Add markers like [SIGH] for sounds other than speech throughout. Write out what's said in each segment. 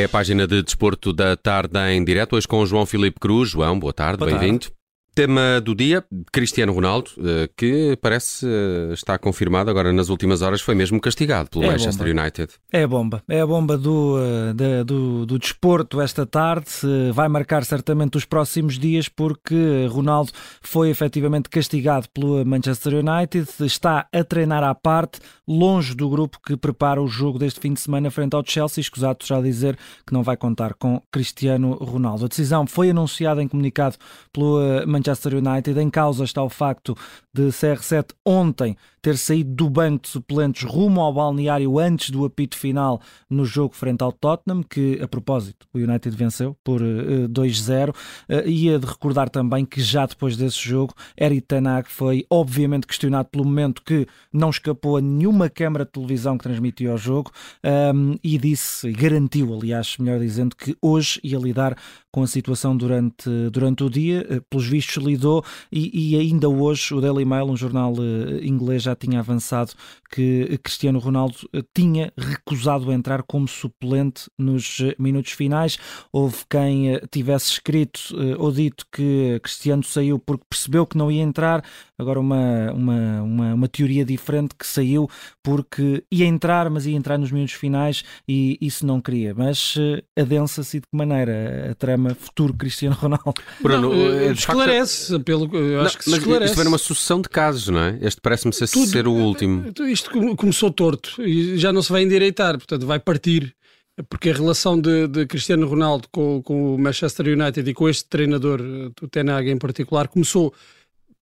É a página de desporto da tarde em direto, hoje com o João Filipe Cruz. João, boa tarde, bem-vindo. Tema do dia, Cristiano Ronaldo, eh, que parece eh, estar confirmado agora nas últimas horas, foi mesmo castigado pelo é Manchester bomba. United. É a bomba, é a bomba do, eh, do, do desporto esta tarde. Vai marcar certamente os próximos dias, porque Ronaldo foi efetivamente castigado pelo Manchester United, está a treinar à parte, longe do grupo que prepara o jogo deste fim de semana frente ao Chelsea. Escusado já dizer que não vai contar com Cristiano Ronaldo. A decisão foi anunciada em comunicado pelo Manchester Manchester United. Em causa está o facto de CR7 ontem ter saído do banco de suplentes rumo ao balneário antes do apito final no jogo frente ao Tottenham, que, a propósito, o United venceu por uh, eh, 2-0. Uh, eh, ia de recordar também que já depois desse jogo, Eric Tanag foi obviamente questionado pelo momento que não escapou a nenhuma câmara de televisão que transmitia o jogo um, e disse, e garantiu, aliás, melhor dizendo, que hoje ia lidar com a situação durante, durante o dia. Uh, pelos vistos, lidou e, e ainda hoje o Daily Mail, um jornal inglês, já tinha avançado que Cristiano Ronaldo eh, tinha recusado entrar como suplente nos eh, minutos finais. Houve quem eh, tivesse escrito ou dito que Cristiano saiu porque percebeu que não ia entrar. Agora, uma, uma, uma, uma teoria diferente que saiu porque ia entrar, mas ia entrar nos minutos finais e isso não queria. Mas adensa-se de que maneira a trama futuro Cristiano Ronaldo? [LAUGHS] Bruno, não, esclarece, facto... pelo, eu acho não, que se esclarece. Isto foi numa sucessão de casos, não é? Este parece-me ser tudo, ser o último. Isto começou torto e já não se vai endireitar, portanto vai partir. Porque a relação de, de Cristiano Ronaldo com, com, o Manchester United e com este treinador, o Ten Hag em particular, começou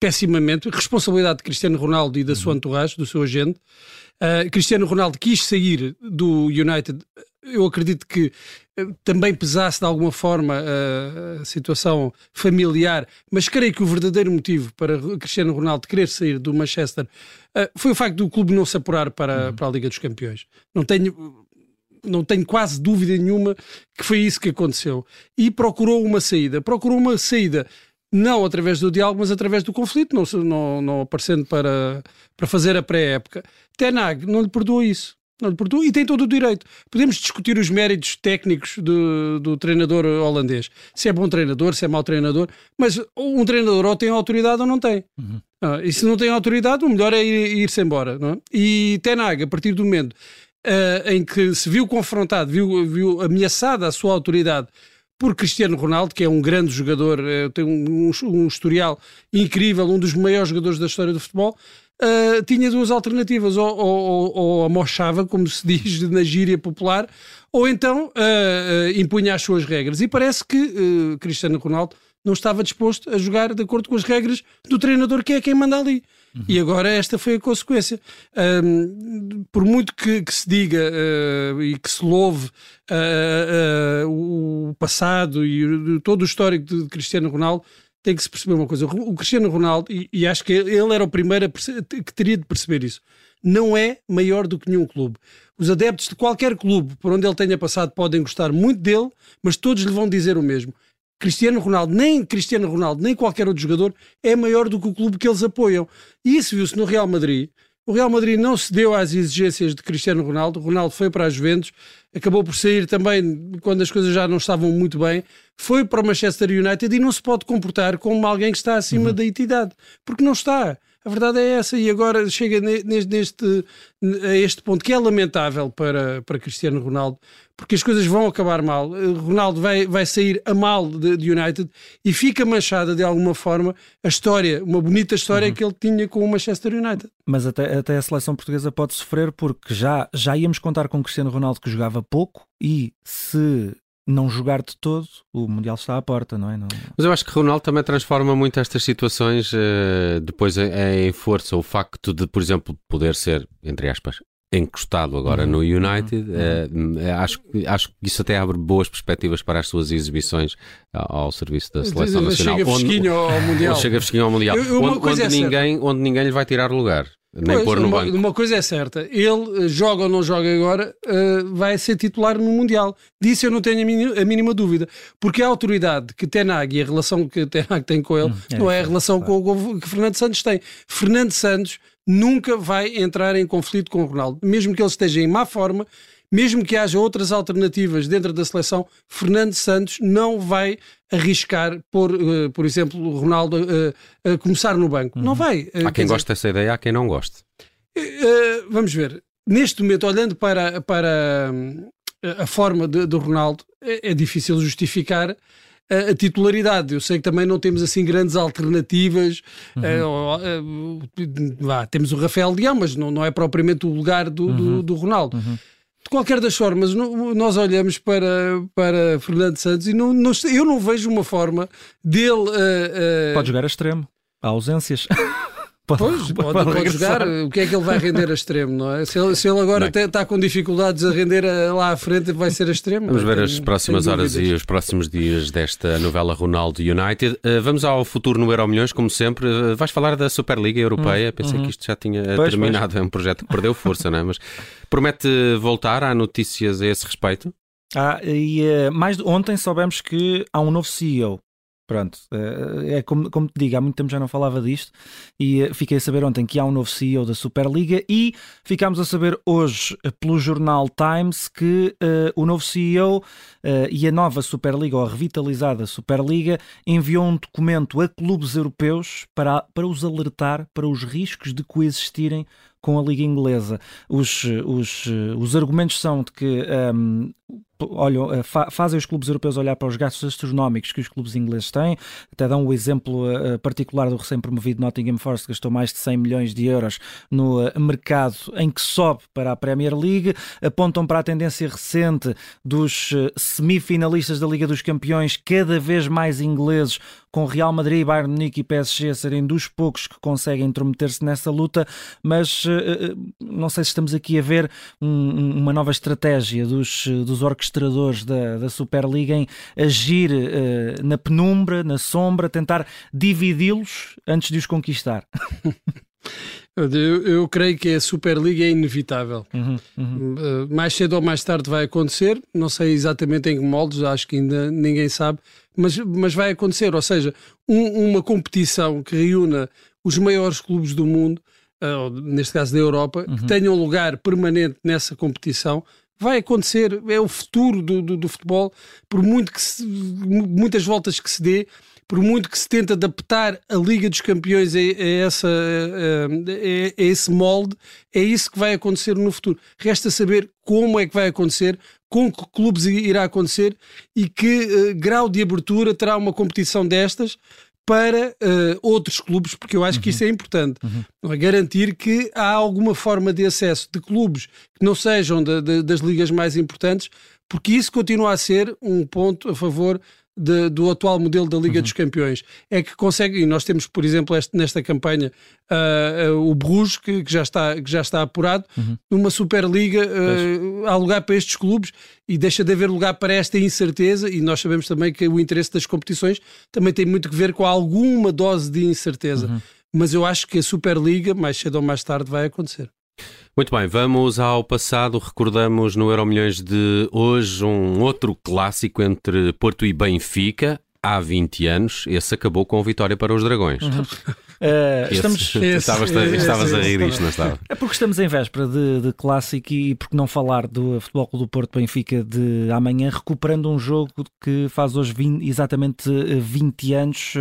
pessimamente. Responsabilidade de Cristiano Ronaldo e da sua uhum. entourage, do seu agente. Uh, Cristiano Ronaldo quis sair do United eu acredito que eh, também pesasse de alguma forma a, a, situação familiar, mas creio que o verdadeiro motivo para Cristiano Ronaldo querer sair do Manchester uh, foi o facto do clube não se apurar para, uhum. para a Liga dos Campeões. Não tenho, não tenho quase dúvida nenhuma que foi isso que aconteceu. E procurou uma saída. Procurou uma saída não através do diálogo, mas através do conflito, não, não, não aparecendo para, para fazer a pré-época. Tenag não lhe perdoou isso e tem todo o direito. Podemos discutir os méritos técnicos do, do, treinador holandês. Se é bom treinador, se é mau treinador, mas um treinador ou tem autoridade ou não tem. Uhum. Ah, e se não tem autoridade, o melhor é ir-se ir embora. Não é? E Tenag, a partir do momento uh, em que se viu confrontado, viu, viu ameaçada a sua autoridade por Cristiano Ronaldo, que é um grande jogador, uh, tem um, um, um historial incrível, um dos maiores jogadores da história do futebol, uh, tinha duas alternativas, ou, ou, ou amochava, como se diz na gíria popular, ou então uh, uh, impunha as suas regras. E parece que Cristiano Ronaldo não estava disposto a jogar de acordo com as regras do treinador, que é quem manda ali. Uhum. E agora esta foi a consequência. Um, por muito que, que se diga uh, e que se louve uh, uh, o passado e todo o histórico de Cristiano Ronaldo, tem que se perceber uma coisa. O Cristiano Ronaldo, e, e acho que ele era o primeiro que teria de perceber isso, não é maior do que nenhum clube. Os adeptos de qualquer clube por onde ele tenha passado podem gostar muito dele, mas todos lhe vão dizer o mesmo. Cristiano Ronaldo, nem Cristiano Ronaldo, nem qualquer outro jogador é maior do que o clube que eles apoiam. E isso viu-se no Real Madrid, o Real Madrid não cedeu às exigências de Cristiano Ronaldo. O Ronaldo foi para a Juventus, acabou por sair também quando as coisas já não estavam muito bem. Foi para o Manchester United e não se pode comportar como alguém que está acima uhum. da entidade, porque não está. A verdade é essa, e agora chega neste, a este ponto que é lamentável para, para Cristiano Ronaldo, porque as coisas vão acabar mal. Ronaldo vai, vai sair a mal de, de United e fica manchada de alguma forma a história, uma bonita história uhum. que ele tinha com o Manchester United. Mas até, até a seleção portuguesa pode sofrer porque já, já íamos contar com Cristiano Ronaldo que jogava pouco e se não jogar de todo, o Mundial está à porta, não é? Não... Mas eu acho que Ronaldo também transforma muito estas situações uh, depois em, em, força. O facto de, por exemplo, poder ser, entre aspas, encostado agora uhum. no United, uhum. uh, acho, acho que isso até abre boas perspectivas para as suas exibições ao, ao serviço da Seleção Nacional. Chega fresquinho ao [LAUGHS] Mundial. Chega fresquinho ao Mundial. Eu, onde, onde, é ninguém, onde ninguém lhe vai tirar lugar. Nem pois, pôr no uma, banco. uma coisa é certa, ele eh, joga ou não joga agora, uh, vai ser titular no Mundial. Disso eu não tenho a mínima, a mínima dúvida. Porque a autoridade que Tenag e a relação que Tenag tem com ele hum, é não é a relação claro. com, com, que Fernando Santos tem. Fernando Santos nunca vai entrar em conflito com o Ronaldo, mesmo que ele esteja em má forma, mesmo que haja outras alternativas dentro da seleção, Fernando Santos não vai arriscar por, uh, por exemplo, o Ronaldo uh, a começar no banco. Uhum. Não vai. Uh, há quem goste dessa ideia, há quem não goste. vamos ver. Neste momento, olhando para, para a forma de, do Ronaldo, é, é difícil justificar a, titularidade. Eu sei que também não temos assim grandes alternativas. Uhum. Uh, uh, temos o Rafael Leão, mas não, não é propriamente o lugar do, uhum. do, do, Ronaldo. Uhum. De qualquer das formas, nós olhamos para, para Fernando Santos e não, não, eu não vejo uma forma dele. Uh, Pode jogar a extremo. Há ausências. [LAUGHS] Pode, pois, [LAUGHS] pode, pode, pode jogar. O que é que ele vai render a extremo, não é? Se ele, se ele agora está com dificuldades a render a, lá à frente, vai ser a extremo. Vamos ver as próximas horas e os próximos dias desta novela Ronaldo United. Uh, vamos ao futuro no Euro Milhões, como sempre. Uh, vais falar da Superliga Europeia. Hum, Pensei uhum. que isto já tinha pois, terminado. Pois. É um projeto que perdeu força, não é? Mas promete voltar. Há notícias a esse respeito? Ah, e uh, mais ontem soubemos que há um novo CEO Pronto, eh, é como, como te digo, há muito tempo já não falava disto e eh, fiquei a saber ontem que há um novo CEO da Superliga e ficámos a saber hoje eh, pelo jornal Times que uh, o novo CEO uh, e a nova Superliga, ou a revitalizada Superliga, enviou um documento a clubes europeus para, para os alertar para os riscos de coexistirem com a Liga Inglesa. Os, os, os argumentos são de que um, olham, eh, fa fazem os clubes europeus olhar para os gastos astronómicos que os clubes ingleses têm. Até dão o exemplo uh, particular do recém-promovido Nottingham Forest, que gastou mais de 100 milhões de euros no mercado em que sobe para a Premier League. Apontam para a tendência recente dos semifinalistas da Liga dos Campeões, cada vez mais ingleses, com Real Madrid, Bayern Munique e PSG serem dos poucos que conseguem intrometer-se nessa luta, mas não sei se estamos aqui a ver um, uma nova estratégia dos, dos orquestradores da, da Superliga em agir na penumbra, na sombra, tentar dividi-los antes de os conquistar. [LAUGHS] Eu, eu, creio que a Superliga é inevitável. Uhum, uhum. Uh, mais cedo ou mais tarde vai acontecer. Não sei exatamente em que moldes, acho que ainda ninguém sabe, mas, mas vai acontecer. Ou seja, um, uma competição que reúna os maiores clubes do mundo, uh, neste caso da Europa, uhum. que tenham lugar permanente nessa competição, vai acontecer, é o futuro do, do, do futebol, por muito que se, muitas voltas que se dê, por muito que se tente adaptar a Liga dos Campeões a, a essa, a, a, esse molde, é isso que vai acontecer no futuro. Resta saber como é que vai acontecer, com que clubes irá acontecer e que uh, grau de abertura terá uma competição destas para uh, outros clubes, porque eu acho uhum. que isso é importante. Uhum. É? Garantir que há alguma forma de acesso de clubes que não sejam de, de, das ligas mais importantes, porque isso continua a ser um ponto a favor de, do atual modelo da Liga uhum. dos Campeões. É que consegue, e nós temos, por exemplo, este, nesta campanha, uh, uh, o Bruges, que, que, já está, que já está apurado, uhum. numa Superliga, uh, há lugar para estes clubes e deixa de haver lugar para esta incerteza. E nós sabemos também que o interesse das competições também tem muito que ver com alguma dose de incerteza. Uhum. Mas eu acho que a Superliga, mais cedo ou mais tarde, vai acontecer. Muito bem, vamos ao passado. Recordamos no Euro Milhões de hoje um outro clássico entre Porto e Benfica há 20 anos. Esse acabou com a vitória para os Dragões. Uhum. [LAUGHS] Uh, estamos... [LAUGHS] Esse, estavas, esse, estavas esse, a rir isto, não estava? É porque estamos em véspera de, de clássico e porque não falar do Futebol Clube do Porto Benfica de amanhã, recuperando um jogo que faz hoje 20, exatamente 20 anos.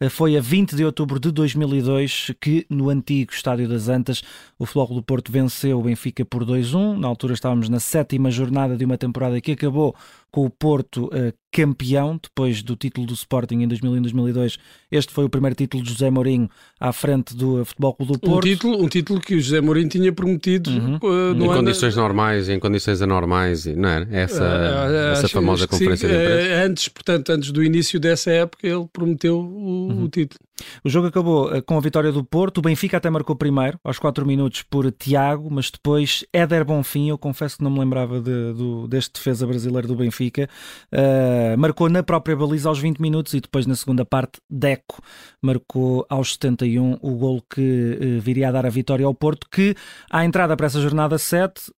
Uh, foi a 20 de outubro de 2002 que no antigo Estádio das Antas o Futebol Clube do Porto venceu o Benfica por 2-1. Na altura estávamos na sétima jornada de uma temporada que acabou com o Porto uh, campeão, depois do título do Sporting em 2001-2002. Este foi o primeiro título de José Mourinho à frente do Futebol Clube do Porto. Um título, um título que o José Mourinho tinha prometido uhum. uh, em condições normais, em condições anormais, não é? Essa, uh, essa famosa conferência sim, de imprensa. antes, portanto, antes do início dessa época, ele prometeu o, uhum. o título. O jogo acabou com a vitória do Porto. O Benfica até marcou primeiro, aos 4 minutos, por Tiago, mas depois Éder Bonfim. Eu confesso que não me lembrava de, deste defesa brasileiro do Benfica. Uh, marcou na própria baliza aos 20 minutos e depois, na segunda parte, Deco marcou aos 71 o gol que uh, viria a dar a vitória ao Porto. Que, à entrada para essa jornada 7,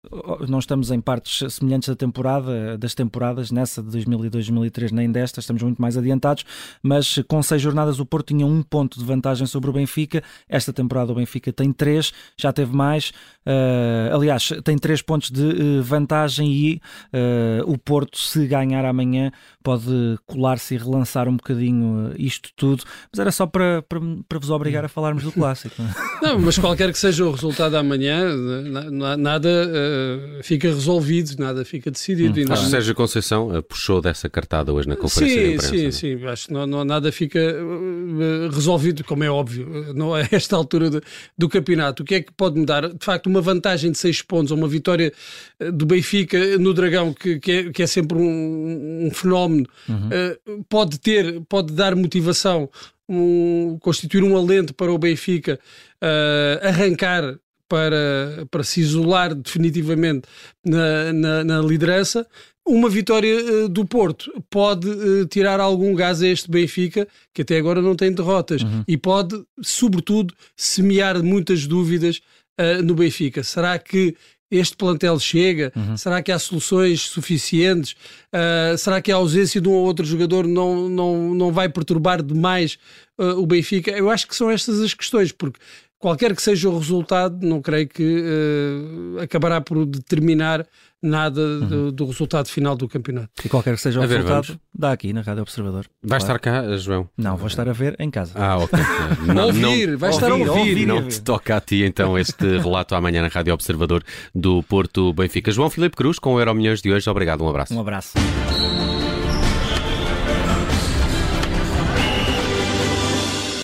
não estamos em partes semelhantes da temporada, das temporadas, nessa de 2002-2003, nem desta, estamos muito mais adiantados, mas com seis jornadas o Porto tinha um ponto de vantagem sobre o Benfica. Esta temporada o Benfica tem três, já teve mais. Uh, aliás, tem três pontos de uh, vantagem e uh, o Porto, se ganhar amanhã, pode colar-se e relançar um bocadinho isto tudo. Mas era só para, para, para vos obrigar a falarmos do clássico. [LAUGHS] Não, é? mas qualquer que seja o resultado amanhã, nada fica resolvido, nada fica decidido. Hum. Acho que Sérgio Conceição puxou dessa cartada hoje na conferência sim, de imprensa. Sim, sim, sim. Acho que não, não, nada fica resolvido, como é óbvio, não a [LAUGHS] esta altura de, do campeonato. O que é que pode mudar? De facto, uma vantagem de 6 pontos ou uma vitória eh, do Benfica no Dragão, que, que, é, que é, sempre um, um fenómeno, uhum. uh, pode ter, pode dar motivação, um, constituir um alento para o Benfica uh, arrancar para, para se isolar definitivamente na, na, na liderança. Uma vitória uh, do Porto pode uh, tirar algum gás a este Benfica, que até agora não tem derrotas, uhum. e pode, sobretudo, semear muitas dúvidas uh, no Benfica. Será que este plantel chega? Uhum. Será que há soluções suficientes? Uh, será que a ausência de um ou outro jogador não, não, não vai perturbar demais uh, o Benfica? Eu acho que são estas as questões, porque qualquer que seja o resultado, não creio que uh, acabará por determinar nada uhum. do, do, resultado final do campeonato. E qualquer que seja o a resultado, ver, dá aqui na Rádio Observador. Vai claro. estar cá, João? Não, vou estar a ver em casa. Ah, ok. [LAUGHS] não, ouvir, vai estar ouvir, a ouvir. ouvir. Não te toca a ti então este [LAUGHS] relato amanhã na Rádio Observador do Porto Benfica. João Filipe Cruz com o Euro Milhões de hoje. Obrigado, um abraço. Um abraço.